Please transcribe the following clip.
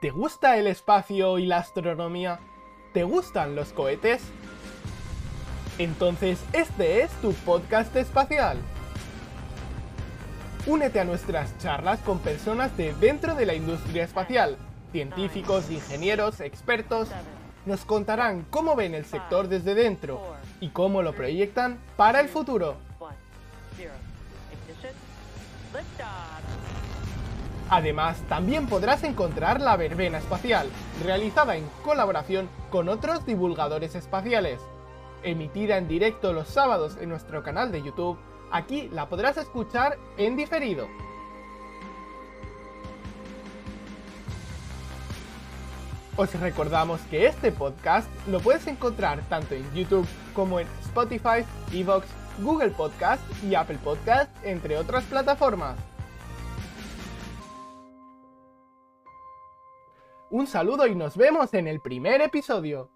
¿Te gusta el espacio y la astronomía? ¿Te gustan los cohetes? Entonces este es tu podcast espacial. Únete a nuestras charlas con personas de dentro de la industria espacial, científicos, ingenieros, expertos. Nos contarán cómo ven el sector desde dentro y cómo lo proyectan para el futuro. Además, también podrás encontrar la verbena espacial, realizada en colaboración con otros divulgadores espaciales. Emitida en directo los sábados en nuestro canal de YouTube, aquí la podrás escuchar en diferido. Os recordamos que este podcast lo puedes encontrar tanto en YouTube como en Spotify, Evox, Google Podcast y Apple Podcast, entre otras plataformas. Un saludo y nos vemos en el primer episodio.